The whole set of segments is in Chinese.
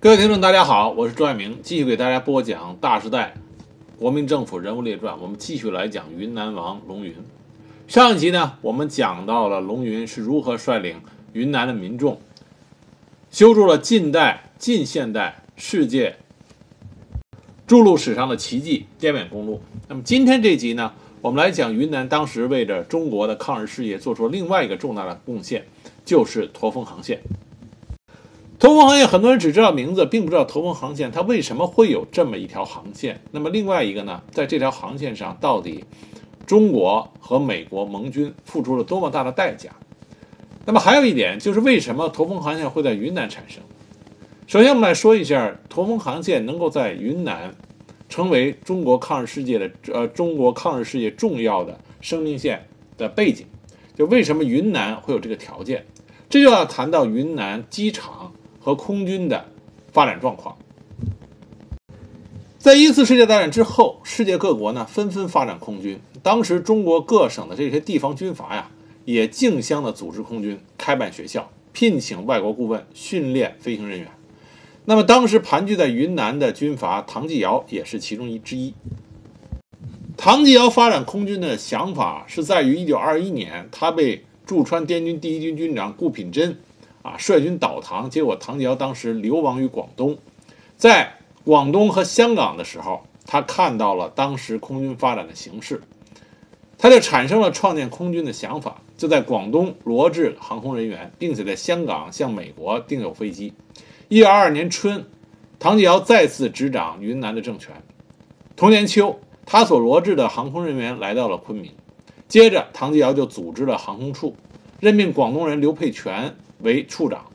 各位听众，大家好，我是朱爱明，继续给大家播讲《大时代》国民政府人物列传。我们继续来讲云南王龙云。上一集呢，我们讲到了龙云是如何率领云南的民众修筑了近代、近现代世界筑路史上的奇迹——滇缅公路。那么今天这集呢，我们来讲云南当时为着中国的抗日事业做出了另外一个重大的贡献，就是驼峰航线。驼峰航线，很多人只知道名字，并不知道驼峰航线它为什么会有这么一条航线。那么另外一个呢，在这条航线上，到底中国和美国盟军付出了多么大的代价？那么还有一点就是，为什么驼峰航线会在云南产生？首先，我们来说一下驼峰航线能够在云南成为中国抗日世界的呃中国抗日世界重要的生命线的背景，就为什么云南会有这个条件？这就要谈到云南机场。和空军的发展状况，在一次世界大战之后，世界各国呢纷纷发展空军。当时中国各省的这些地方军阀呀，也竞相的组织空军，开办学校，聘请外国顾问训练飞行人员。那么当时盘踞在云南的军阀唐继尧也是其中一之一。唐继尧发展空军的想法是在于1921年，他被驻川滇军第一军军长顾品珍。啊，率军倒唐，结果唐继尧当时流亡于广东，在广东和香港的时候，他看到了当时空军发展的形势，他就产生了创建空军的想法，就在广东罗制航空人员，并且在香港向美国订有飞机。一九二二年春，唐继尧再次执掌云南的政权。同年秋，他所罗制的航空人员来到了昆明，接着唐继尧就组织了航空处，任命广东人刘佩全。为处长，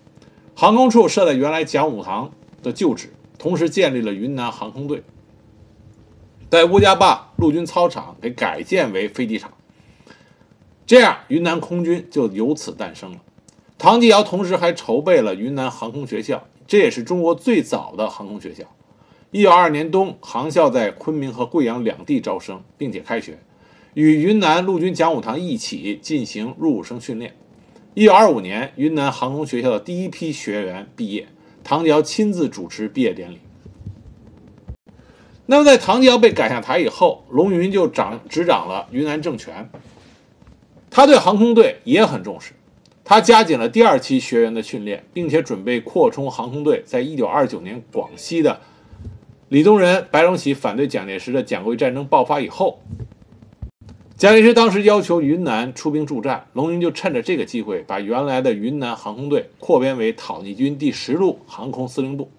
航空处设在原来讲武堂的旧址，同时建立了云南航空队，在乌家坝陆军操场给改建为飞机场，这样云南空军就由此诞生了。唐继尧同时还筹备了云南航空学校，这也是中国最早的航空学校。一九二二年冬，航校在昆明和贵阳两地招生，并且开学，与云南陆军讲武堂一起进行入伍生训练。一九二五年，云南航空学校的第一批学员毕业，唐继尧亲自主持毕业典礼。那么，在唐继尧被赶下台以后，龙云就掌执掌了云南政权。他对航空队也很重视，他加紧了第二期学员的训练，并且准备扩充航空队。在一九二九年广西的李宗仁、白崇禧反对蒋介石的蒋桂战争爆发以后。蒋介石当时要求云南出兵助战，龙云就趁着这个机会，把原来的云南航空队扩编为讨逆军第十路航空司令部，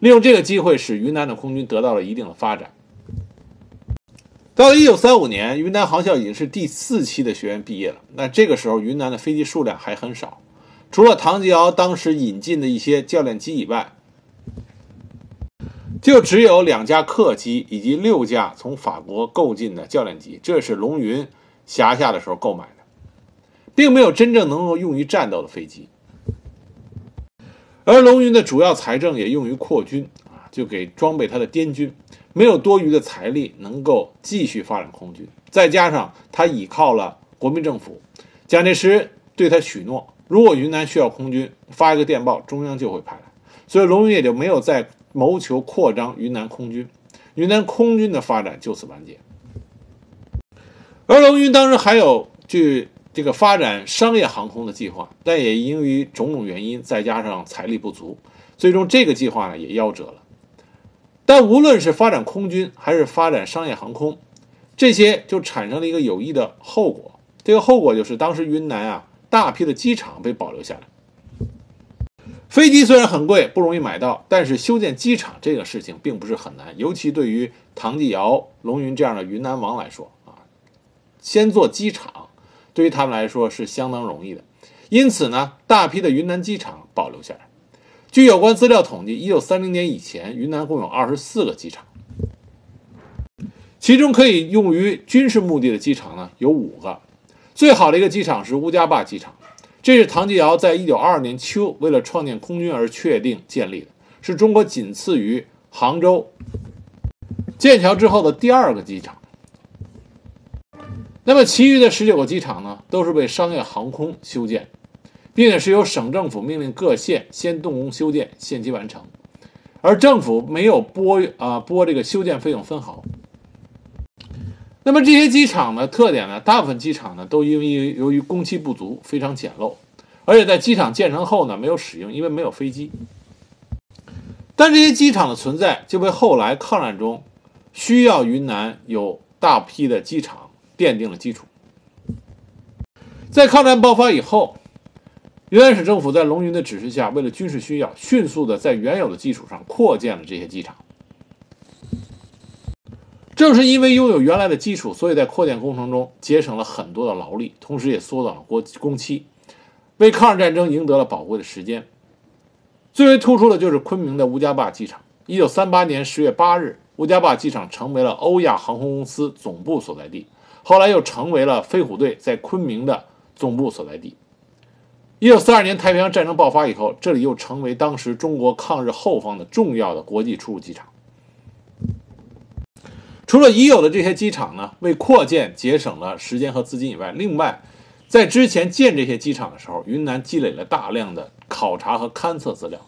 利用这个机会，使云南的空军得到了一定的发展。到了1935年，云南航校已经是第四期的学员毕业了。那这个时候，云南的飞机数量还很少，除了唐继尧当时引进的一些教练机以外。就只有两架客机以及六架从法国购进的教练机，这是龙云辖下的时候购买的，并没有真正能够用于战斗的飞机。而龙云的主要财政也用于扩军啊，就给装备他的滇军，没有多余的财力能够继续发展空军。再加上他倚靠了国民政府，蒋介石对他许诺，如果云南需要空军，发一个电报，中央就会派来，所以龙云也就没有在。谋求扩张云南空军，云南空军的发展就此完结。而龙云当时还有据这个发展商业航空的计划，但也因于种种原因，再加上财力不足，最终这个计划呢也夭折了。但无论是发展空军还是发展商业航空，这些就产生了一个有益的后果。这个后果就是当时云南啊大批的机场被保留下来。飞机虽然很贵，不容易买到，但是修建机场这个事情并不是很难，尤其对于唐继尧、龙云这样的云南王来说啊，先做机场对于他们来说是相当容易的。因此呢，大批的云南机场保留下来。据有关资料统计，一九三零年以前，云南共有二十四个机场，其中可以用于军事目的的机场呢有五个。最好的一个机场是乌家坝机场。这是唐继尧在一九二二年秋为了创建空军而确定建立的，是中国仅次于杭州、剑桥之后的第二个机场。那么，其余的十九个机场呢，都是为商业航空修建，并且是由省政府命令各县先动工修建，限期完成。而政府没有拨啊拨这个修建费用分毫。那么这些机场的特点呢，大部分机场呢都因为由于工期不足，非常简陋，而且在机场建成后呢没有使用，因为没有飞机。但这些机场的存在，就为后来抗战中需要云南有大批的机场奠定了基础。在抗战爆发以后，云南省政府在龙云的指示下，为了军事需要，迅速的在原有的基础上扩建了这些机场。正是因为拥有原来的基础，所以在扩建工程中节省了很多的劳力，同时也缩短了工工期，为抗日战争赢得了宝贵的时间。最为突出的就是昆明的乌家坝机场。一九三八年十月八日，乌家坝机场成为了欧亚航空公司总部所在地，后来又成为了飞虎队在昆明的总部所在地。一九四二年太平洋战争爆发以后，这里又成为当时中国抗日后方的重要的国际出入机场。除了已有的这些机场呢，为扩建节省了时间和资金以外，另外，在之前建这些机场的时候，云南积累了大量的。考察和勘测资料，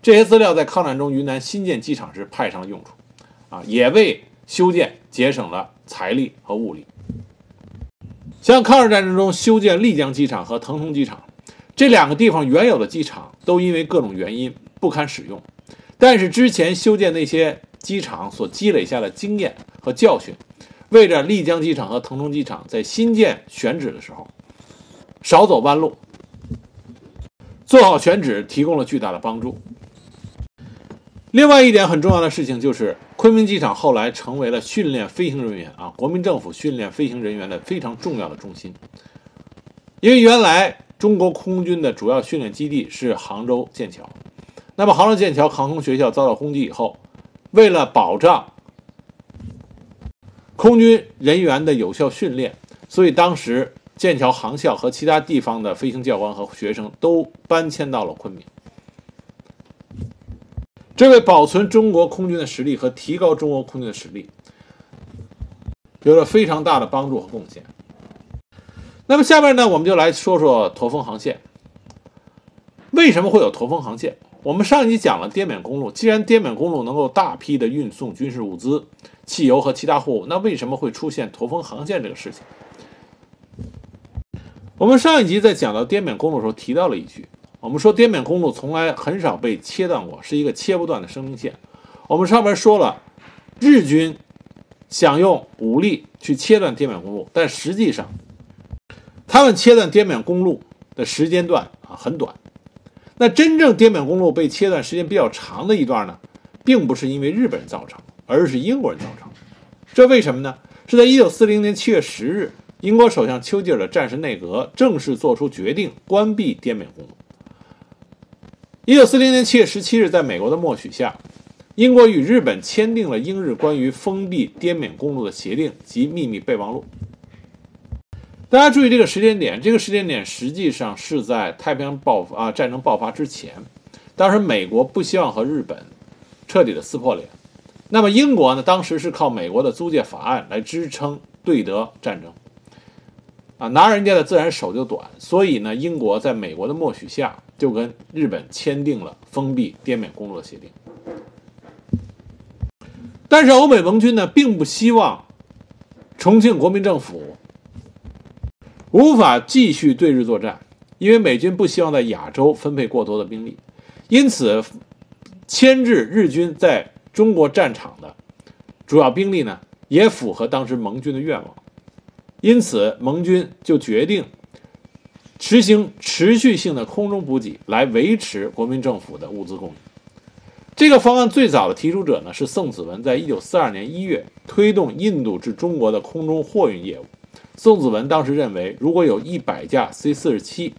这些资料在抗战中云南新建机场时派上了用处，啊，也为修建节省了财力和物力。像抗日战争中修建丽江机场和腾冲机场这两个地方原有的机场都因为各种原因不堪使用，但是之前修建那些机场所积累下的经验和教训，为着丽江机场和腾冲机场在新建选址的时候少走弯路。做好选址提供了巨大的帮助。另外一点很重要的事情就是，昆明机场后来成为了训练飞行人员啊，国民政府训练飞行人员的非常重要的中心。因为原来中国空军的主要训练基地是杭州剑桥，那么杭州剑桥航空学校遭到攻击以后，为了保障空军人员的有效训练，所以当时。剑桥航校和其他地方的飞行教官和学生都搬迁到了昆明，这为保存中国空军的实力和提高中国空军的实力有了非常大的帮助和贡献。那么下面呢，我们就来说说驼峰航线。为什么会有驼峰航线？我们上一集讲了滇缅公路，既然滇缅公路能够大批的运送军事物资、汽油和其他货物，那为什么会出现驼峰航线这个事情？我们上一集在讲到滇缅公路的时候提到了一句，我们说滇缅公路从来很少被切断过，是一个切不断的生命线。我们上面说了，日军想用武力去切断滇缅公路，但实际上他们切断滇缅公路的时间段啊很短。那真正滇缅公路被切断时间比较长的一段呢，并不是因为日本人造成，而是英国人造成。这为什么呢？是在一九四零年七月十日。英国首相丘吉尔的战时内阁正式作出决定，关闭滇缅公路。一九四零年七月十七日，在美国的默许下，英国与日本签订了英日关于封闭滇缅公路的协定及秘密备忘录。大家注意这个时间点，这个时间点实际上是在太平洋爆发啊战争爆发之前。当时美国不希望和日本彻底的撕破脸，那么英国呢，当时是靠美国的租借法案来支撑对德战争。啊，拿人家的自然手就短，所以呢，英国在美国的默许下，就跟日本签订了封闭滇缅公路的协定。但是欧美盟军呢，并不希望重庆国民政府无法继续对日作战，因为美军不希望在亚洲分配过多的兵力，因此牵制日军在中国战场的主要兵力呢，也符合当时盟军的愿望。因此，盟军就决定实行持续性的空中补给，来维持国民政府的物资供应。这个方案最早的提出者呢是宋子文，在一九四二年一月推动印度至中国的空中货运业务。宋子文当时认为，如果有一百架 C 四十七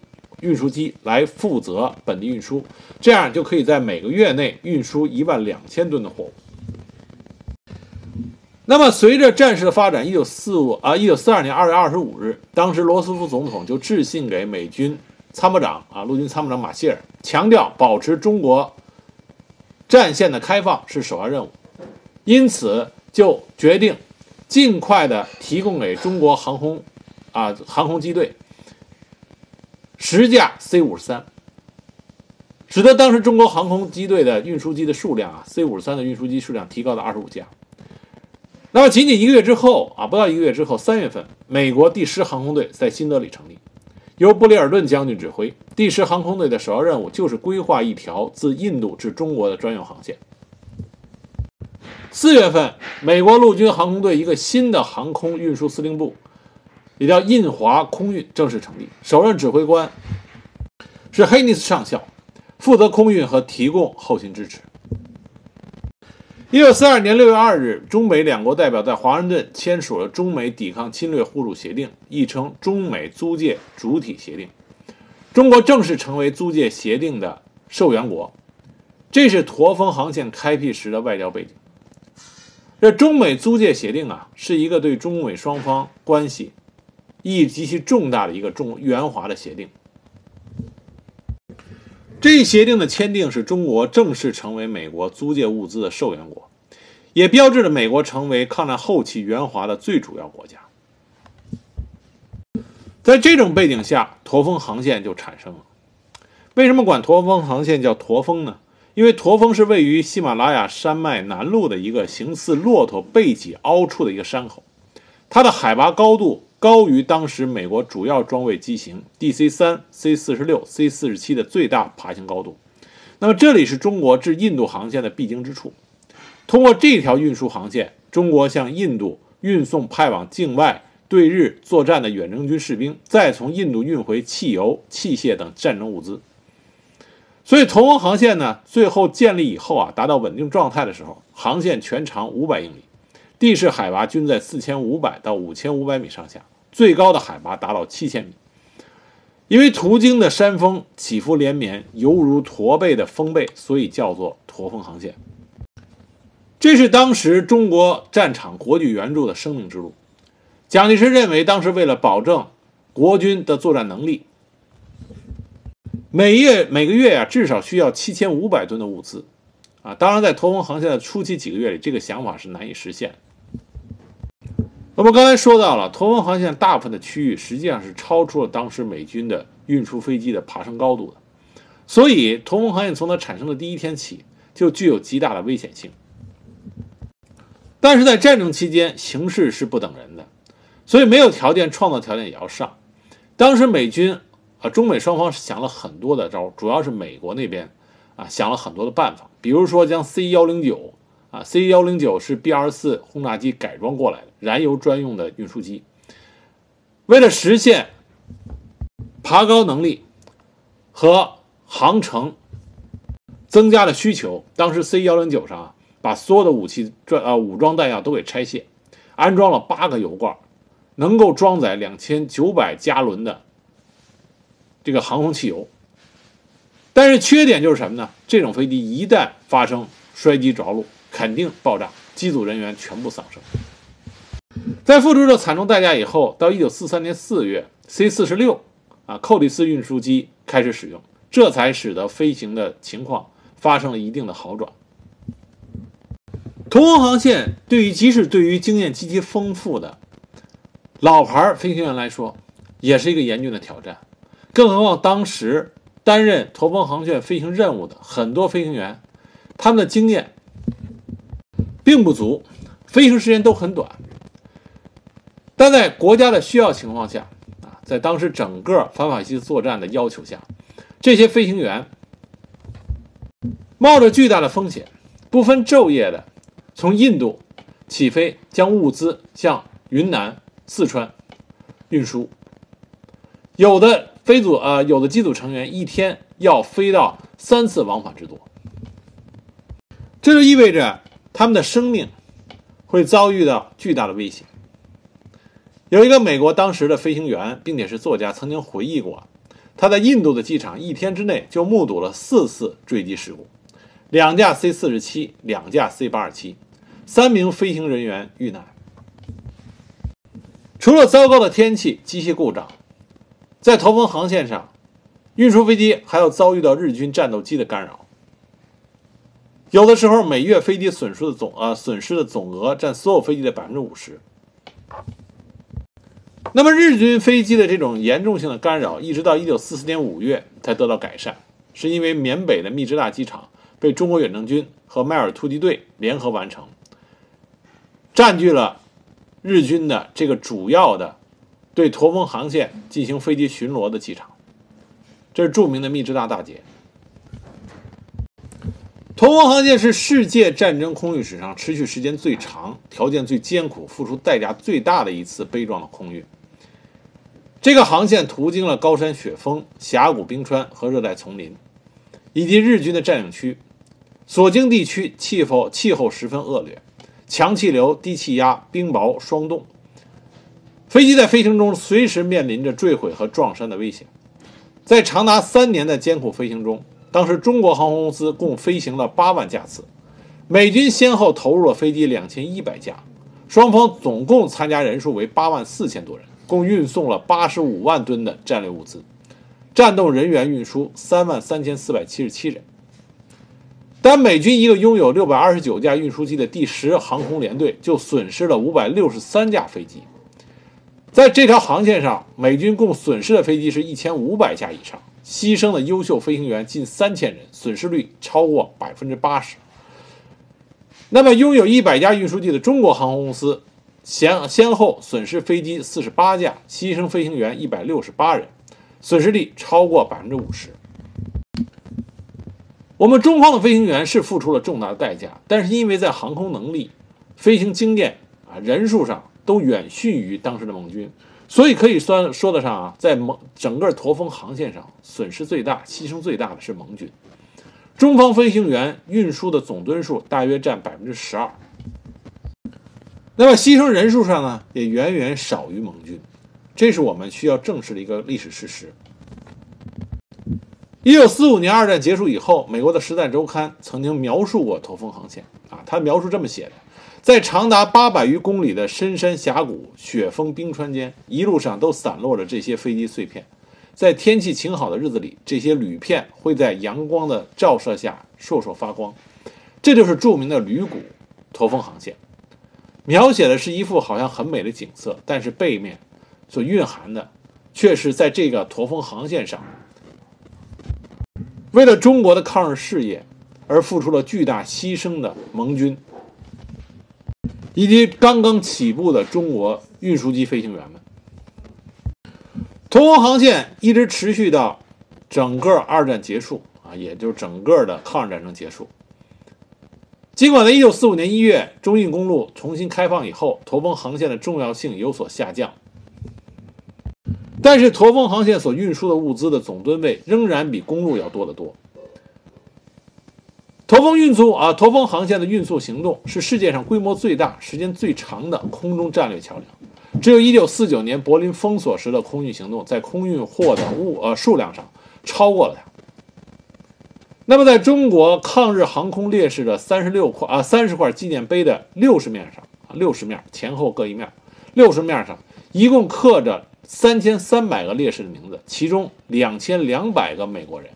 运输机来负责本地运输，这样就可以在每个月内运输一万两千吨的货物。那么，随着战事的发展，一九四五啊，一九四二年二月二十五日，当时罗斯福总统就致信给美军参谋长啊，陆军参谋长马歇尔，强调保持中国战线的开放是首要任务，因此就决定尽快的提供给中国航空啊航空机队十架 C 五十三。使得当时中国航空机队的运输机的数量啊，C 五十三的运输机数量提高到二十五架。那么仅仅一个月之后啊，不到一个月之后，三月份，美国第十航空队在新德里成立，由布里尔顿将军指挥。第十航空队的首要任务就是规划一条自印度至中国的专用航线。四月份，美国陆军航空队一个新的航空运输司令部，也叫印华空运，正式成立。首任指挥官是黑尼斯上校，负责空运和提供后勤支持。一九四二年六月二日，中美两国代表在华盛顿签署了中美抵抗侵略互助协定，亦称中美租借主体协定。中国正式成为租借协定的受援国，这是驼峰航线开辟时的外交背景。这中美租借协定啊，是一个对中美双方关系意义极其重大的一个中援华的协定。这一协定的签订使中国正式成为美国租借物资的受援国，也标志着美国成为抗战后期援华的最主要国家。在这种背景下，驼峰航线就产生了。为什么管驼峰航线叫驼峰呢？因为驼峰是位于喜马拉雅山脉南麓的一个形似骆驼背脊凹处的一个山口，它的海拔高度。高于当时美国主要装备机型 DC 三、C 四十六、C 四十七的最大爬行高度。那么这里是中国至印度航线的必经之处。通过这条运输航线，中国向印度运送派往境外对日作战的远征军士兵，再从印度运回汽油、器械等战争物资。所以，同盟航线呢，最后建立以后啊，达到稳定状态的时候，航线全长五百英里，地势海拔均在四千五百到五千五百米上下。最高的海拔达到七千米，因为途经的山峰起伏连绵，犹如驼背的峰背，所以叫做驼峰航线。这是当时中国战场国际援助的生命之路。蒋介石认为，当时为了保证国军的作战能力，每月每个月啊，至少需要七千五百吨的物资。啊，当然，在驼峰航线的初期几个月里，这个想法是难以实现。那么刚才说到了，驼峰航线大部分的区域实际上是超出了当时美军的运输飞机的爬升高度的，所以驼峰航线从它产生的第一天起就具有极大的危险性。但是在战争期间，形势是不等人的，所以没有条件创造条件也要上。当时美军啊，中美双方想了很多的招，主要是美国那边啊想了很多的办法，比如说将 C 幺零九。啊，C 幺零九是 B 二四轰炸机改装过来的燃油专用的运输机。为了实现爬高能力和航程增加的需求，当时 C 幺零九上啊，把所有的武器装啊武装弹药都给拆卸，安装了八个油罐，能够装载两千九百加仑的这个航空汽油。但是缺点就是什么呢？这种飞机一旦发生摔机着陆，肯定爆炸，机组人员全部丧生。在付出了惨重代价以后，到一九四三年四月，C 四十六啊，寇里斯运输机开始使用，这才使得飞行的情况发生了一定的好转。驼峰航线对于即使对于经验极其丰富的老牌飞行员来说，也是一个严峻的挑战。更何况当时担任驼峰航线飞行任务的很多飞行员，他们的经验。并不足，飞行时间都很短。但在国家的需要情况下，啊，在当时整个反法西斯作战的要求下，这些飞行员冒着巨大的风险，不分昼夜的从印度起飞，将物资向云南、四川运输。有的飞组啊，有的机组成员一天要飞到三次往返之多，这就意味着。他们的生命会遭遇到巨大的危险。有一个美国当时的飞行员，并且是作家，曾经回忆过，他在印度的机场一天之内就目睹了四次坠机事故，两架 C 四十七，两架 C 八二七，三名飞行人员遇难。除了糟糕的天气、机械故障，在驼峰航线上，运输飞机还要遭遇到日军战斗机的干扰。有的时候，每月飞机损失的总啊损失的总额占所有飞机的百分之五十。那么日军飞机的这种严重性的干扰，一直到一九四四年五月才得到改善。是因为缅北的密支大机场被中国远征军和迈尔突击队联合完成，占据了日军的这个主要的对驼峰航线进行飞机巡逻的机场。这是著名的密支大大捷。驼峰航线是世界战争空运史上持续时间最长、条件最艰苦、付出代价最大的一次悲壮的空运。这个航线途经了高山雪峰、峡谷冰川和热带丛林，以及日军的占领区。所经地区气候气候十分恶劣，强气流、低气压、冰雹霜冻，飞机在飞行中随时面临着坠毁和撞山的危险。在长达三年的艰苦飞行中，当时中国航空公司共飞行了八万架次，美军先后投入了飞机两千一百架，双方总共参加人数为八万四千多人。共运送了八十五万吨的战略物资，战斗人员运输三万三千四百七十七人。单美军一个拥有六百二十九架运输机的第十航空联队就损失了五百六十三架飞机。在这条航线上，美军共损失的飞机是一千五百架以上，牺牲的优秀飞行员近三千人，损失率超过百分之八十。那么，拥有一百架运输机的中国航空公司。先先后损失飞机四十八架，牺牲飞行员一百六十八人，损失率超过百分之五十。我们中方的飞行员是付出了重大的代价，但是因为在航空能力、飞行经验啊人数上都远逊于当时的盟军，所以可以算说得上啊，在盟整个驼峰航线上损失最大、牺牲最大的是盟军。中方飞行员运输的总吨数大约占百分之十二。那么牺牲人数上呢，也远远少于盟军，这是我们需要正视的一个历史事实。一九四五年二战结束以后，美国的《时代周刊》曾经描述过驼峰航线啊，他描述这么写的：在长达八百余公里的深山峡谷、雪峰冰川间，一路上都散落着这些飞机碎片。在天气晴好的日子里，这些铝片会在阳光的照射下烁烁发光，这就是著名的铝谷驼峰航线。描写的是一幅好像很美的景色，但是背面所蕴含的却是在这个驼峰航线上，为了中国的抗日事业而付出了巨大牺牲的盟军，以及刚刚起步的中国运输机飞行员们。驼峰航线一直持续到整个二战结束啊，也就是整个的抗日战争结束。尽管在1945年1月中印公路重新开放以后，驼峰航线的重要性有所下降，但是驼峰航线所运输的物资的总吨位仍然比公路要多得多。驼峰运输啊，驼峰航线的运输行动是世界上规模最大、时间最长的空中战略桥梁，只有一九四九年柏林封锁时的空运行动在空运货的物呃数量上超过了它。那么，在中国抗日航空烈士的三十六块啊三十块纪念碑的六十面上啊六十面前后各一面，六十面上一共刻着三千三百个烈士的名字，其中两千两百个美国人。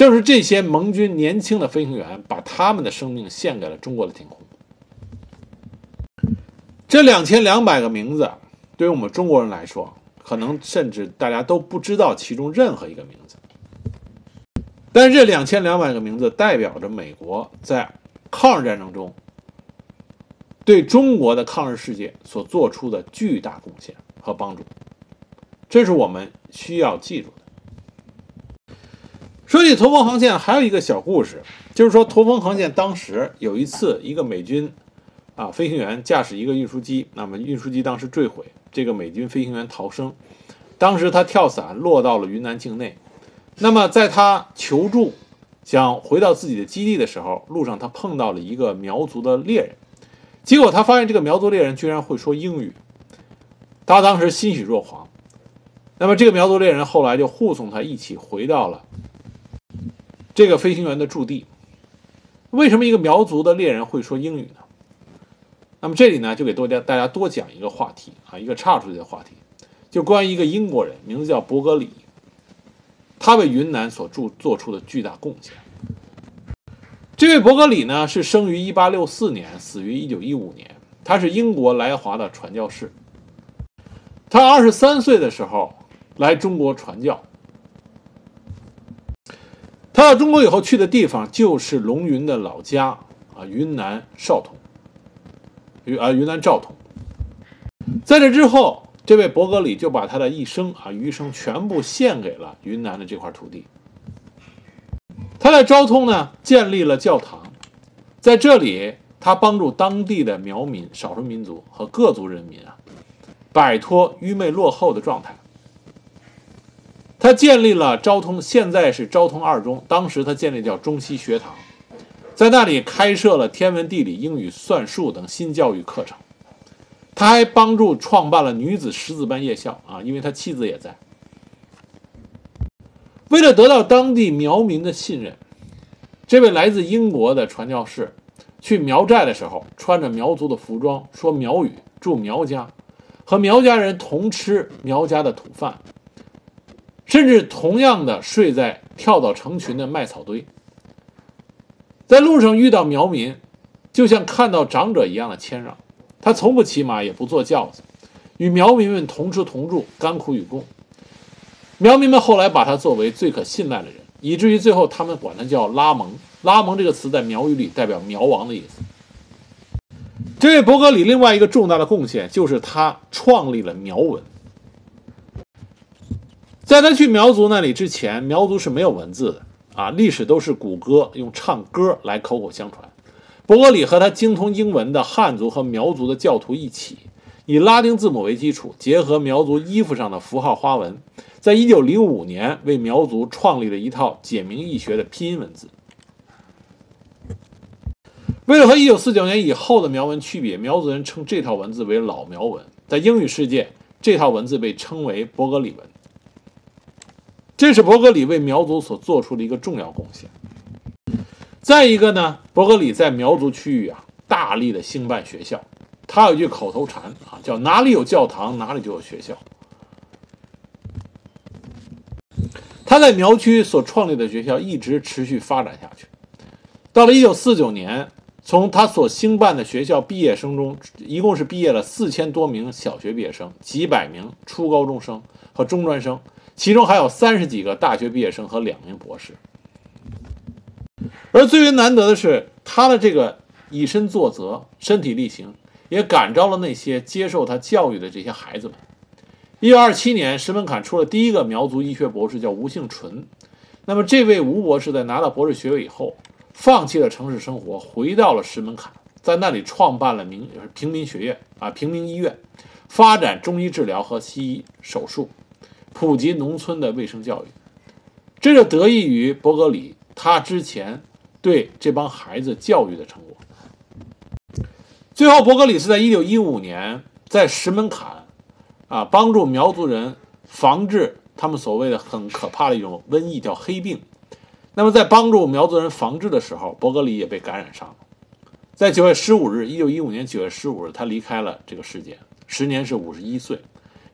正是这些盟军年轻的飞行员，把他们的生命献给了中国的天空。这两千两百个名字，对于我们中国人来说，可能甚至大家都不知道其中任何一个名字。但是这两千两百个名字代表着美国在抗日战争中对中国的抗日事业所做出的巨大贡献和帮助，这是我们需要记住的。说起驼峰航线，还有一个小故事，就是说驼峰航线当时有一次，一个美军啊飞行员驾驶一个运输机，那么运输机当时坠毁，这个美军飞行员逃生，当时他跳伞落到了云南境内。那么，在他求助、想回到自己的基地的时候，路上他碰到了一个苗族的猎人，结果他发现这个苗族猎人居然会说英语，他当时欣喜若狂。那么，这个苗族猎人后来就护送他一起回到了这个飞行员的驻地。为什么一个苗族的猎人会说英语呢？那么这里呢，就给大家大家多讲一个话题啊，一个岔出去的话题，就关于一个英国人，名字叫伯格里。他为云南所做做出的巨大贡献。这位伯格里呢，是生于1864年，死于1915年。他是英国来华的传教士。他23岁的时候来中国传教。他到中国以后去的地方就是龙云的老家啊，云南昭通，云啊云南昭通。在这之后，这位伯格里就把他的一生啊余生全部献给了云南的这块土地。他在昭通呢建立了教堂，在这里他帮助当地的苗民、少数民族和各族人民啊摆脱愚昧落后的状态。他建立了昭通，现在是昭通二中，当时他建立叫中西学堂，在那里开设了天文、地理、英语、算术等新教育课程。他还帮助创办了女子识字班夜校啊，因为他妻子也在。为了得到当地苗民的信任，这位来自英国的传教士去苗寨的时候，穿着苗族的服装，说苗语，住苗家，和苗家人同吃苗家的土饭。甚至同样的睡在跳蚤成群的麦草堆，在路上遇到苗民，就像看到长者一样的谦让。他从不骑马，也不坐轿子，与苗民们同吃同住，甘苦与共。苗民们后来把他作为最可信赖的人，以至于最后他们管他叫拉蒙。拉蒙这个词在苗语里代表苗王的意思。这位伯格里另外一个重大的贡献就是他创立了苗文。在他去苗族那里之前，苗族是没有文字的啊，历史都是古歌，用唱歌来口口相传。伯格里和他精通英文的汉族和苗族的教徒一起，以拉丁字母为基础，结合苗族衣服上的符号花纹，在一九零五年为苗族创立了一套简明易学的拼音文字。为了和一九四九年以后的苗文区别，苗族人称这套文字为老苗文。在英语世界，这套文字被称为伯格里文。这是伯格里为苗族所做出的一个重要贡献。再一个呢，伯格里在苗族区域啊，大力的兴办学校。他有一句口头禅啊，叫“哪里有教堂，哪里就有学校”。他在苗区所创立的学校一直持续发展下去。到了1949年，从他所兴办的学校毕业生中，一共是毕业了四千多名小学毕业生，几百名初高中生和中专生。其中还有三十几个大学毕业生和两名博士，而最为难得的是，他的这个以身作则、身体力行，也感召了那些接受他教育的这些孩子们。一九二七年，石门坎出了第一个苗族医学博士，叫吴庆纯。那么，这位吴博士在拿到博士学位以后，放弃了城市生活，回到了石门坎，在那里创办了民平民学院啊，平民医院，发展中医治疗和西医手术。普及农村的卫生教育，这就得益于伯格里他之前对这帮孩子教育的成果。最后，伯格里是在1915年在石门坎，啊，帮助苗族人防治他们所谓的很可怕的一种瘟疫，叫黑病。那么，在帮助苗族人防治的时候，伯格里也被感染上了。在9月15日，1915年9月15日，他离开了这个世界，时年是51岁。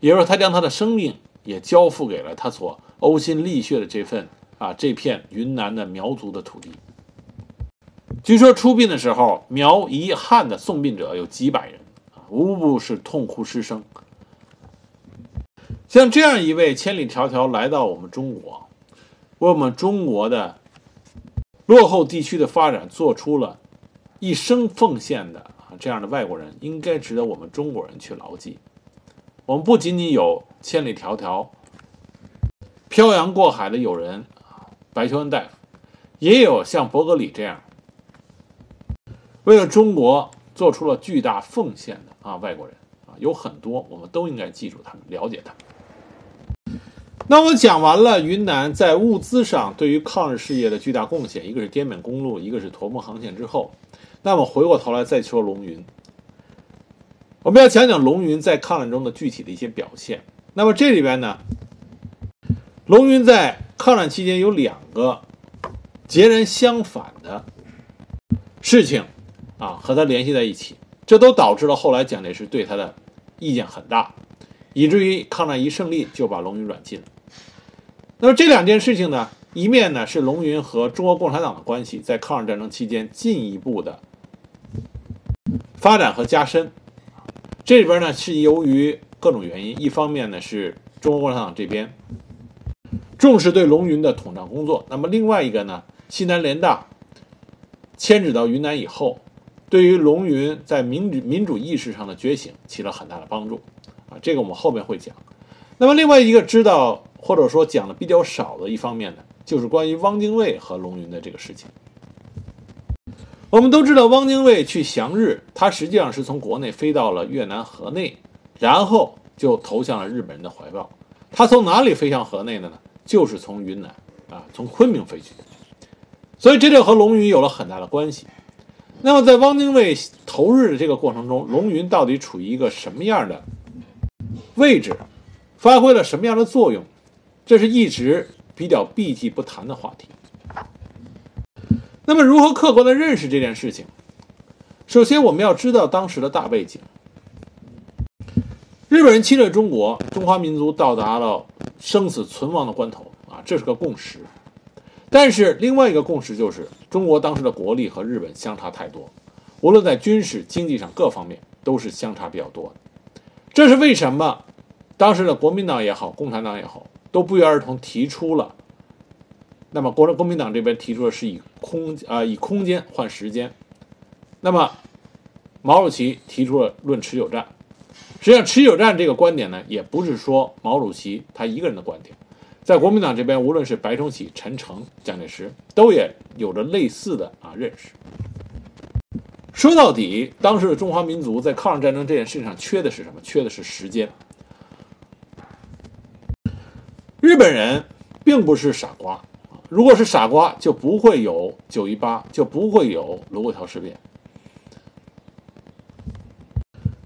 也就是说，他将他的生命。也交付给了他所呕心沥血的这份啊这片云南的苗族的土地。据说出殡的时候，苗彝汉的送殡者有几百人，无不是痛哭失声。像这样一位千里迢迢来到我们中国，为我们中国的落后地区的发展做出了一生奉献的啊这样的外国人，应该值得我们中国人去牢记。我们不仅仅有千里迢迢漂洋过海的友人啊，白求恩大夫，也有像伯格里这样为了中国做出了巨大奉献的啊外国人啊，有很多，我们都应该记住他们，了解他们。那我讲完了云南在物资上对于抗日事业的巨大贡献，一个是滇缅公路，一个是驼峰航线之后，那么回过头来再说龙云。我们要讲讲龙云在抗战中的具体的一些表现。那么这里边呢，龙云在抗战期间有两个截然相反的事情啊，和他联系在一起，这都导致了后来蒋介石对他的意见很大，以至于抗战一胜利就把龙云软禁了。那么这两件事情呢，一面呢是龙云和中国共产党的关系在抗日战争期间进一步的发展和加深。这里边呢是由于各种原因，一方面呢是中国共产党这边重视对龙云的统战工作。那么另外一个呢，西南联大迁址到云南以后，对于龙云在民主民主意识上的觉醒起了很大的帮助。啊，这个我们后面会讲。那么另外一个知道或者说讲的比较少的一方面呢，就是关于汪精卫和龙云的这个事情。我们都知道，汪精卫去降日，他实际上是从国内飞到了越南河内，然后就投向了日本人的怀抱。他从哪里飞向河内的呢？就是从云南啊，从昆明飞去。所以这就和龙云有了很大的关系。那么在汪精卫投日的这个过程中，龙云到底处于一个什么样的位置，发挥了什么样的作用？这是一直比较避忌不谈的话题。那么，如何客观的认识这件事情？首先，我们要知道当时的大背景。日本人侵略中国，中华民族到达了生死存亡的关头啊，这是个共识。但是，另外一个共识就是，中国当时的国力和日本相差太多，无论在军事、经济上各方面都是相差比较多的。这是为什么？当时的国民党也好，共产党也好，都不约而同提出了。那么，国国民党这边提出的是以空啊以空间换时间，那么毛主席提出了论持久战。实际上，持久战这个观点呢，也不是说毛主席他一个人的观点，在国民党这边，无论是白崇禧、陈诚、蒋介石，都也有着类似的啊认识。说到底，当时的中华民族在抗日战争这件事情上缺的是什么？缺的是时间。日本人并不是傻瓜。如果是傻瓜，就不会有九一八，就不会有卢沟桥事变。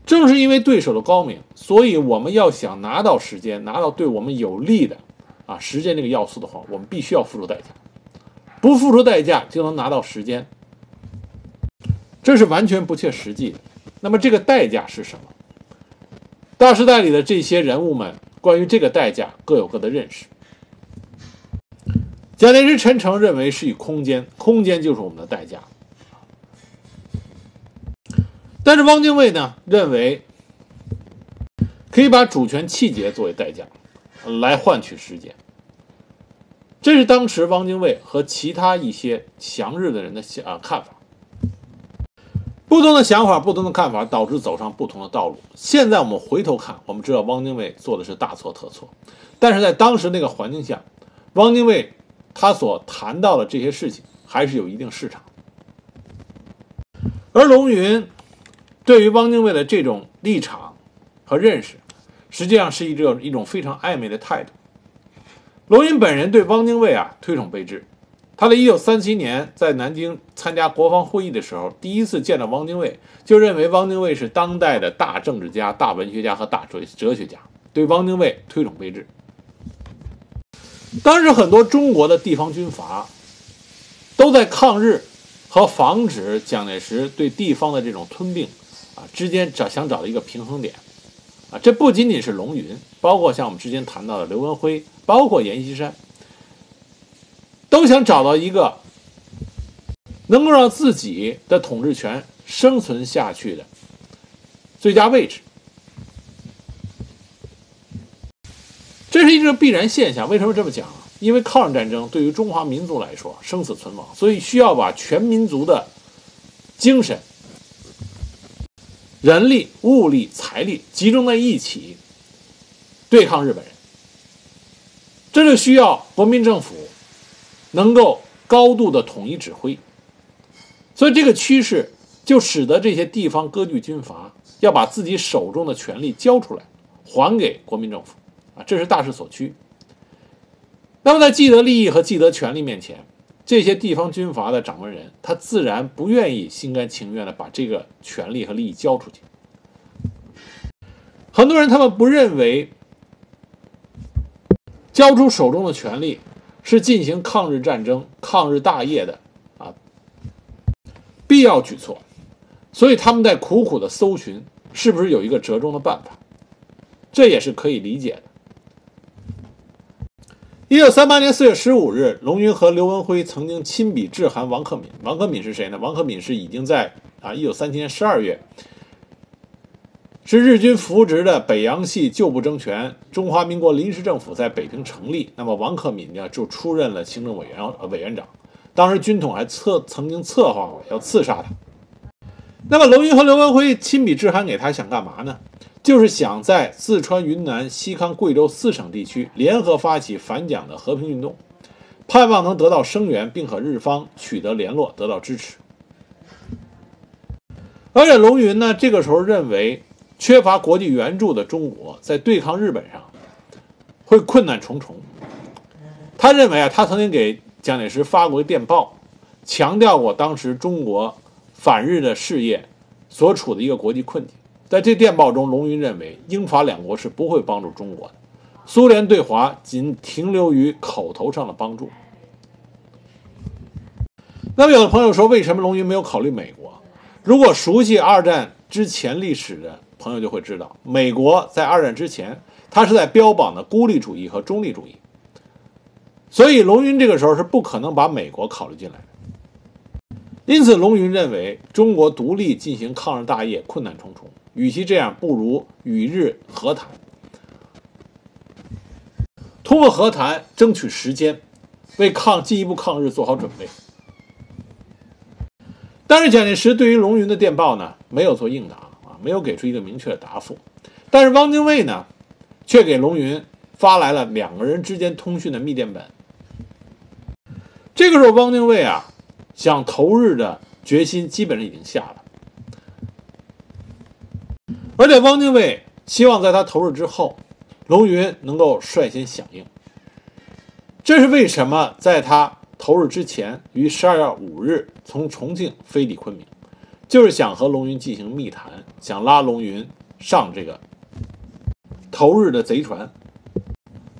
正是因为对手的高明，所以我们要想拿到时间，拿到对我们有利的啊时间这个要素的话，我们必须要付出代价。不付出代价就能拿到时间，这是完全不切实际的。那么这个代价是什么？大时代里的这些人物们关于这个代价各有各的认识。蒋介石、陈诚认为是以空间，空间就是我们的代价。但是汪精卫呢，认为可以把主权气节作为代价，来换取时间。这是当时汪精卫和其他一些降日的人的啊看法。不同的想法、不同的看法，导致走上不同的道路。现在我们回头看，我们知道汪精卫做的是大错特错。但是在当时那个环境下，汪精卫。他所谈到的这些事情还是有一定市场，而龙云对于汪精卫的这种立场和认识，实际上是一种一种非常暧昧的态度。龙云本人对汪精卫啊推崇备至，他在一九三七年在南京参加国防会议的时候，第一次见到汪精卫，就认为汪精卫是当代的大政治家、大文学家和大哲哲学家，对汪精卫推崇备至。当时很多中国的地方军阀都在抗日和防止蒋介石对地方的这种吞并啊之间找想找到一个平衡点啊，这不仅仅是龙云，包括像我们之前谈到的刘文辉，包括阎锡山，都想找到一个能够让自己的统治权生存下去的最佳位置。这是一个必然现象。为什么这么讲？因为抗日战争对于中华民族来说生死存亡，所以需要把全民族的精神、人力、物力、财力集中在一起对抗日本人。这就需要国民政府能够高度的统一指挥。所以这个趋势就使得这些地方割据军阀要把自己手中的权力交出来，还给国民政府啊。这是大势所趋。那么，在既得利益和既得权利面前，这些地方军阀的掌门人，他自然不愿意心甘情愿的把这个权利和利益交出去。很多人他们不认为交出手中的权力是进行抗日战争、抗日大业的啊必要举措，所以他们在苦苦的搜寻是不是有一个折中的办法，这也是可以理解的。一九三八年四月十五日，龙云和刘文辉曾经亲笔致函王克敏。王克敏是谁呢？王克敏是已经在啊一九三七年十二月是日军扶植的北洋系旧部政权，中华民国临时政府在北平成立。那么王克敏呢，就出任了行政委员委员长。当时军统还策曾经策划过要刺杀他。那么龙云和刘文辉亲笔致函给他，想干嘛呢？就是想在四川、云南、西康、贵州四省地区联合发起反蒋的和平运动，盼望能得到声援，并和日方取得联络，得到支持。而且龙云呢，这个时候认为。缺乏国际援助的中国，在对抗日本上会困难重重。他认为啊，他曾经给蒋介石发过电报，强调过当时中国反日的事业所处的一个国际困境。在这电报中，龙云认为英法两国是不会帮助中国的，苏联对华仅停留于口头上的帮助。那么，有的朋友说，为什么龙云没有考虑美国？如果熟悉二战之前历史的，朋友就会知道，美国在二战之前，他是在标榜的孤立主义和中立主义，所以龙云这个时候是不可能把美国考虑进来的。因此，龙云认为中国独立进行抗日大业困难重重，与其这样，不如与日和谈，通过和谈争取时间，为抗进一步抗日做好准备。但是蒋介石对于龙云的电报呢，没有做应答。没有给出一个明确的答复，但是汪精卫呢，却给龙云发来了两个人之间通讯的密电本。这个时候，汪精卫啊，想投日的决心基本上已经下了，而且汪精卫希望在他投日之后，龙云能够率先响应。这是为什么在他投日之前，于十二月五日从重庆飞抵昆明。就是想和龙云进行密谈，想拉龙云上这个投日的贼船。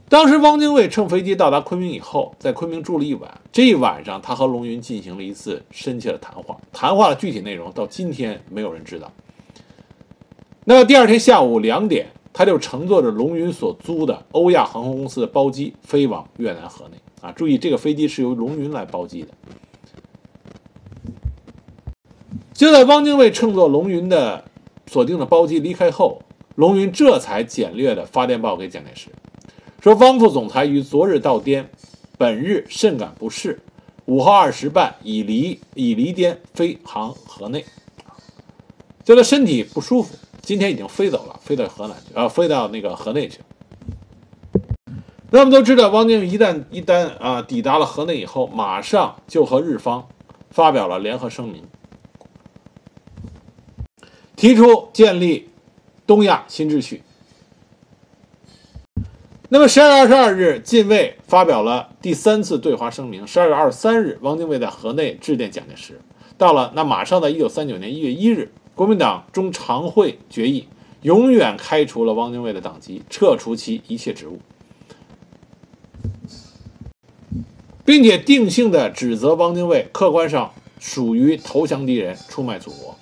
当时汪精卫乘飞机到达昆明以后，在昆明住了一晚。这一晚上，他和龙云进行了一次深切的谈话。谈话的具体内容到今天没有人知道。那么第二天下午两点，他就乘坐着龙云所租的欧亚航空公司的包机飞往越南河内。啊，注意这个飞机是由龙云来包机的。就在汪精卫乘坐龙云的锁定的包机离开后，龙云这才简略地发电报给蒋介石，说：“汪副总裁于昨日到滇，本日甚感不适，午后二时半已离已离滇飞航河内。就他身体不舒服，今天已经飞走了，飞到河南去，啊，飞到那个河内去了。那我们都知道，汪精卫一旦一旦啊抵达了河内以后，马上就和日方发表了联合声明。”提出建立东亚新秩序。那么，十二月二十二日，近卫发表了第三次对华声明。十二月二十三日，汪精卫在河内致电蒋介石。到了那马上，在一九三九年一月一日，国民党中常会决议，永远开除了汪精卫的党籍，撤除其一切职务，并且定性的指责汪精卫客观上属于投降敌人，出卖祖国。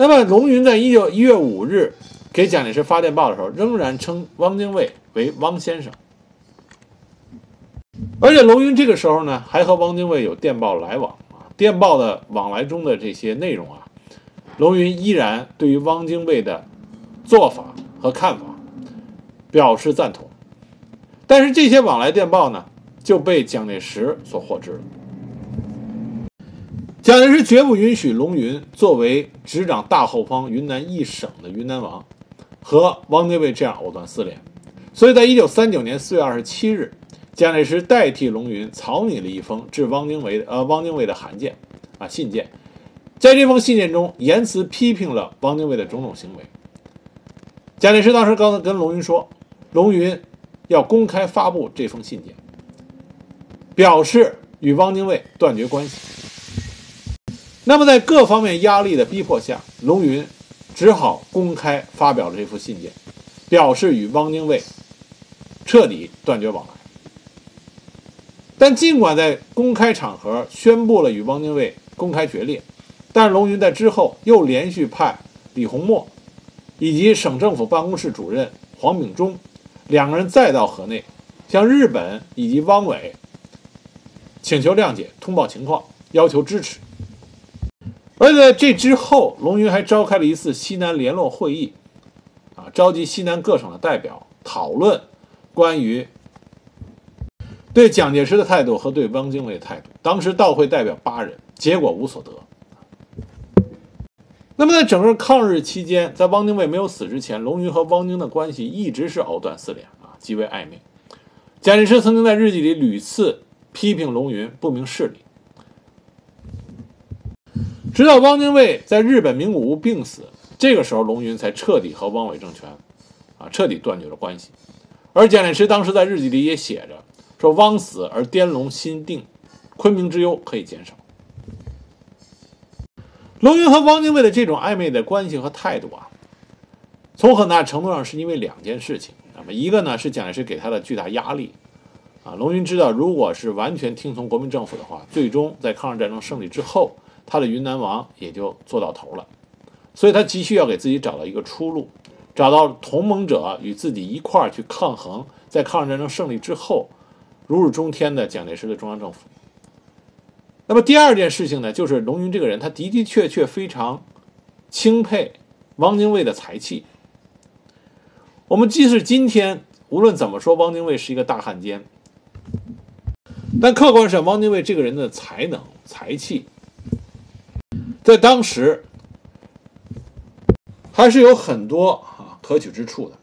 那么，龙云在一九一月五日给蒋介石发电报的时候，仍然称汪精卫为汪先生。而且，龙云这个时候呢，还和汪精卫有电报来往啊。电报的往来中的这些内容啊，龙云依然对于汪精卫的做法和看法表示赞同。但是，这些往来电报呢，就被蒋介石所获知了。蒋介石绝不允许龙云作为执掌大后方云南一省的云南王，和汪精卫这样藕断丝连。所以在一九三九年四月二十七日，蒋介石代替龙云草拟了一封致汪精卫呃汪精卫的函件，啊信件，在这封信件中，言辞批评了汪精卫的种种行为。蒋介石当时刚才跟龙云说，龙云要公开发布这封信件，表示与汪精卫断绝关系。那么，在各方面压力的逼迫下，龙云只好公开发表了这封信件，表示与汪精卫彻底断绝往来。但尽管在公开场合宣布了与汪精卫公开决裂，但龙云在之后又连续派李洪墨以及省政府办公室主任黄秉忠两个人再到河内，向日本以及汪伪请求谅解，通报情况，要求支持。而在这之后，龙云还召开了一次西南联络会议，啊，召集西南各省的代表讨论关于对蒋介石的态度和对汪精卫的态度。当时到会代表八人，结果无所得。那么在整个抗日期间，在汪精卫没有死之前，龙云和汪精的关系一直是藕断丝连啊，极为暧昧。蒋介石曾经在日记里屡次批评龙云不明事理。直到汪精卫在日本名古屋病死，这个时候龙云才彻底和汪伪政权，啊，彻底断绝了关系。而蒋介石当时在日记里也写着说：“汪死而滇龙心定，昆明之忧可以减少。”龙云和汪精卫的这种暧昧的关系和态度啊，从很大程度上是因为两件事情。那么一个呢是蒋介石给他的巨大压力，啊，龙云知道，如果是完全听从国民政府的话，最终在抗日战争胜利之后。他的云南王也就做到头了，所以他急需要给自己找到一个出路，找到同盟者与自己一块儿去抗衡，在抗日战争胜利之后如日中天的蒋介石的中央政府。那么第二件事情呢，就是龙云这个人，他的的确确非常钦佩汪精卫的才气。我们即使今天无论怎么说，汪精卫是一个大汉奸，但客观上，汪精卫这个人的才能、才气。在当时，还是有很多啊可取之处的。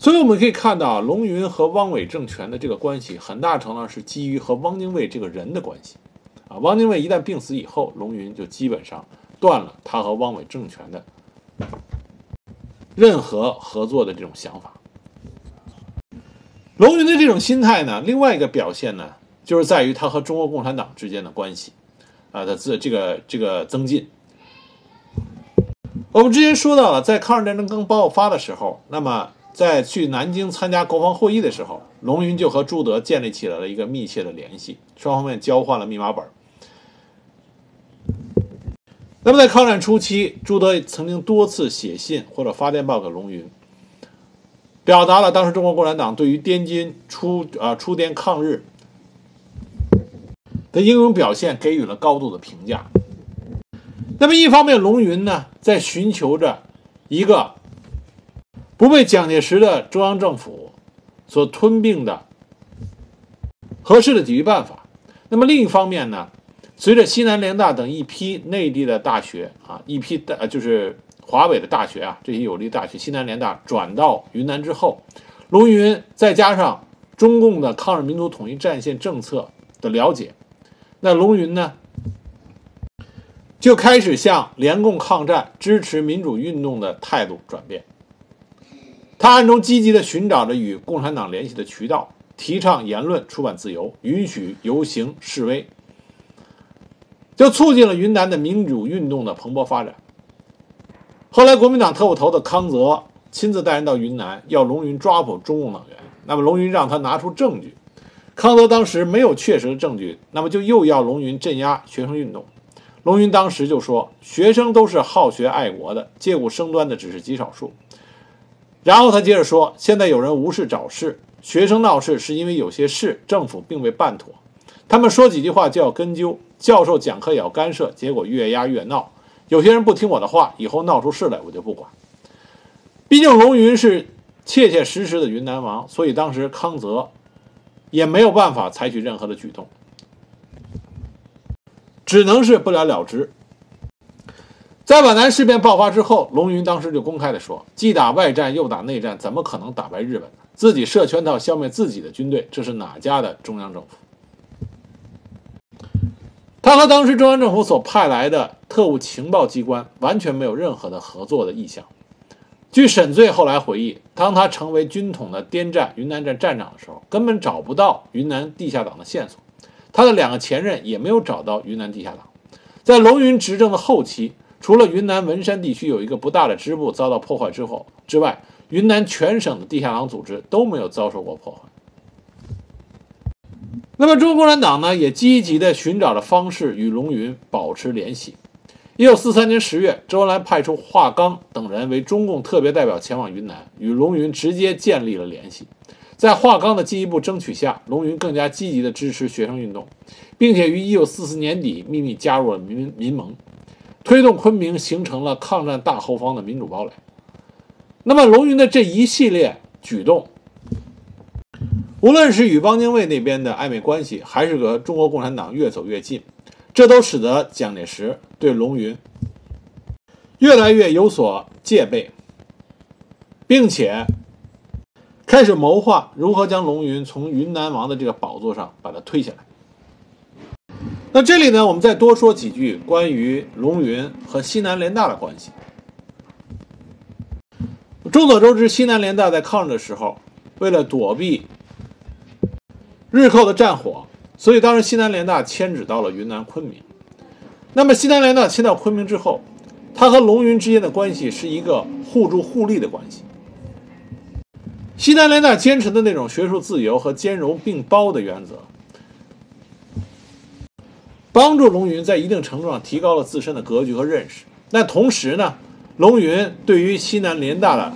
所以我们可以看到，龙云和汪伪政权的这个关系，很大程度上是基于和汪精卫这个人的关系。啊，汪精卫一旦病死以后，龙云就基本上断了他和汪伪政权的任何合作的这种想法。龙云的这种心态呢，另外一个表现呢，就是在于他和中国共产党之间的关系。啊的这这个这个增进，我们之前说到了，在抗日战争刚爆发的时候，那么在去南京参加国防会议的时候，龙云就和朱德建立起来了一个密切的联系，双方面交换了密码本。那么在抗战初期，朱德曾经多次写信或者发电报给龙云，表达了当时中国共产党对于滇军出啊出滇抗日。的英勇表现给予了高度的评价。那么，一方面，龙云呢在寻求着一个不被蒋介石的中央政府所吞并的合适的抵御办法；那么，另一方面呢，随着西南联大等一批内地的大学啊，一批大就是华北的大学啊，这些有利大学，西南联大转到云南之后，龙云再加上中共的抗日民族统一战线政策的了解。那龙云呢，就开始向联共抗战、支持民主运动的态度转变。他暗中积极地寻找着与共产党联系的渠道，提倡言论出版自由，允许游行示威，就促进了云南的民主运动的蓬勃发展。后来，国民党特务头子康泽亲自带人到云南，要龙云抓捕中共党员。那么，龙云让他拿出证据。康德当时没有确实的证据，那么就又要龙云镇压学生运动。龙云当时就说：“学生都是好学爱国的，借故生端的只是极少数。”然后他接着说：“现在有人无事找事，学生闹事是因为有些事政府并未办妥，他们说几句话就要根究，教授讲课也要干涉，结果越压越闹。有些人不听我的话，以后闹出事来我就不管。毕竟龙云是切切实实的云南王，所以当时康泽。”也没有办法采取任何的举动，只能是不了了之。在皖南事变爆发之后，龙云当时就公开的说：“既打外战又打内战，怎么可能打败日本呢？自己设圈套消灭自己的军队，这是哪家的中央政府？”他和当时中央政府所派来的特务情报机关完全没有任何的合作的意向。据沈醉后来回忆，当他成为军统的滇站、云南站站长的时候，根本找不到云南地下党的线索。他的两个前任也没有找到云南地下党。在龙云执政的后期，除了云南文山地区有一个不大的支部遭到破坏之后之外，云南全省的地下党组织都没有遭受过破坏。那么，中国共产党呢，也积极地寻找着方式与龙云保持联系。一九四三年十月，周恩来派出华刚等人为中共特别代表前往云南，与龙云直接建立了联系。在华冈的进一步争取下，龙云更加积极地支持学生运动，并且于1944年底秘密加入了民民盟，推动昆明形成了抗战大后方的民主堡垒。那么，龙云的这一系列举动，无论是与汪精卫那边的暧昧关系，还是和中国共产党越走越近，这都使得蒋介石对龙云越来越有所戒备，并且。开始谋划如何将龙云从云南王的这个宝座上把他推下来。那这里呢，我们再多说几句关于龙云和西南联大的关系。众所周知，西南联大在抗日的时候，为了躲避日寇的战火，所以当时西南联大迁址到了云南昆明。那么西南联大迁到昆明之后，他和龙云之间的关系是一个互助互利的关系。西南联大坚持的那种学术自由和兼容并包的原则，帮助龙云在一定程度上提高了自身的格局和认识。那同时呢，龙云对于西南联大的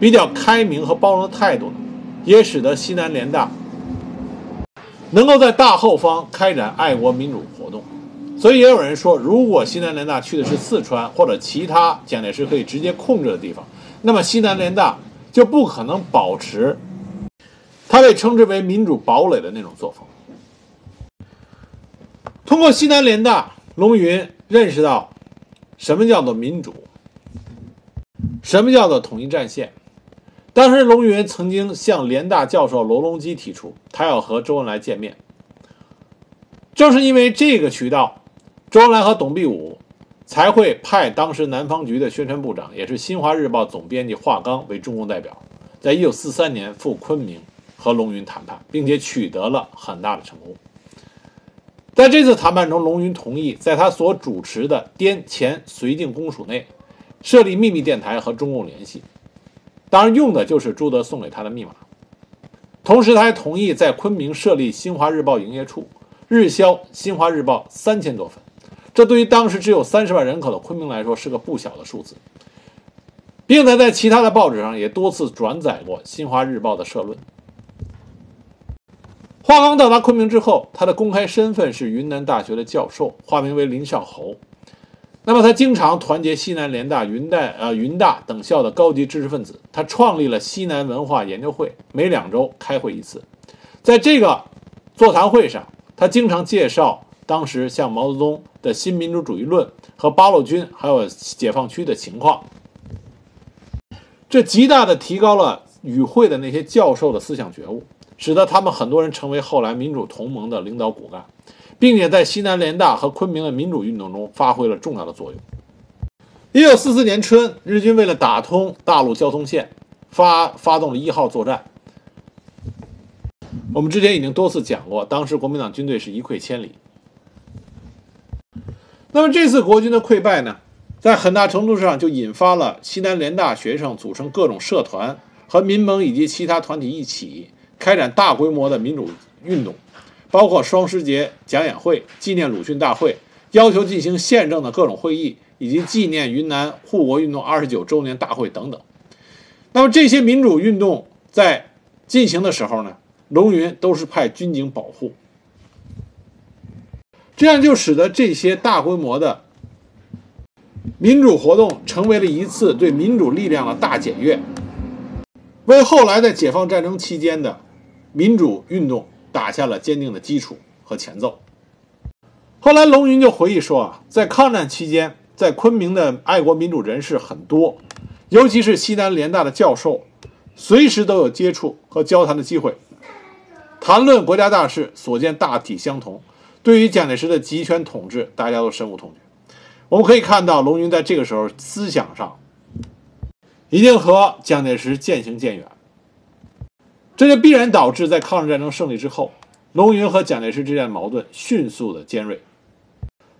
比较开明和包容的态度，也使得西南联大能够在大后方开展爱国民主活动。所以也有人说，如果西南联大去的是四川或者其他蒋介石可以直接控制的地方，那么西南联大。就不可能保持他被称之为民主堡垒的那种作风。通过西南联大，龙云认识到什么叫做民主，什么叫做统一战线。当时，龙云曾经向联大教授罗隆基提出，他要和周恩来见面。正是因为这个渠道，周恩来和董必武。才会派当时南方局的宣传部长，也是《新华日报》总编辑华刚为中共代表，在一九四三年赴昆明和龙云谈判，并且取得了很大的成功。在这次谈判中，龙云同意在他所主持的滇黔绥靖公署内设立秘密电台和中共联系，当然用的就是朱德送给他的密码。同时，他还同意在昆明设立《新华日报》营业处，日销《新华日报》三千多份。这对于当时只有三十万人口的昆明来说是个不小的数字，并且在其他的报纸上也多次转载过《新华日报》的社论。华刚到达昆明之后，他的公开身份是云南大学的教授，化名为林少侯。那么他经常团结西南联大、云大、呃云大等校的高级知识分子，他创立了西南文化研究会，每两周开会一次。在这个座谈会上，他经常介绍。当时像毛泽东的新民主主义论和八路军还有解放区的情况，这极大的提高了与会的那些教授的思想觉悟，使得他们很多人成为后来民主同盟的领导骨干，并且在西南联大和昆明的民主运动中发挥了重要的作用。一九四四年春，日军为了打通大陆交通线，发发动了一号作战。我们之前已经多次讲过，当时国民党军队是一溃千里。那么这次国军的溃败呢，在很大程度上就引发了西南联大学生组成各种社团，和民盟以及其他团体一起开展大规模的民主运动，包括双十节讲演会、纪念鲁迅大会、要求进行宪政的各种会议，以及纪念云南护国运动二十九周年大会等等。那么这些民主运动在进行的时候呢，龙云都是派军警保护。这样就使得这些大规模的民主活动成为了一次对民主力量的大检阅，为后来在解放战争期间的民主运动打下了坚定的基础和前奏。后来，龙云就回忆说啊，在抗战期间，在昆明的爱国民主人士很多，尤其是西南联大的教授，随时都有接触和交谈的机会，谈论国家大事，所见大体相同。对于蒋介石的集权统治，大家都深恶痛绝。我们可以看到，龙云在这个时候思想上已经和蒋介石渐行渐远，这就必然导致在抗日战争胜利之后，龙云和蒋介石之间的矛盾迅速的尖锐，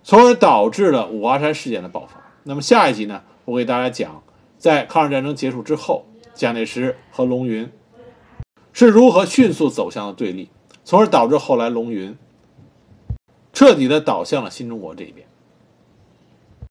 从而导致了五华山事件的爆发。那么下一集呢，我给大家讲，在抗日战争结束之后，蒋介石和龙云是如何迅速走向了对立，从而导致后来龙云。彻底的倒向了新中国这一边。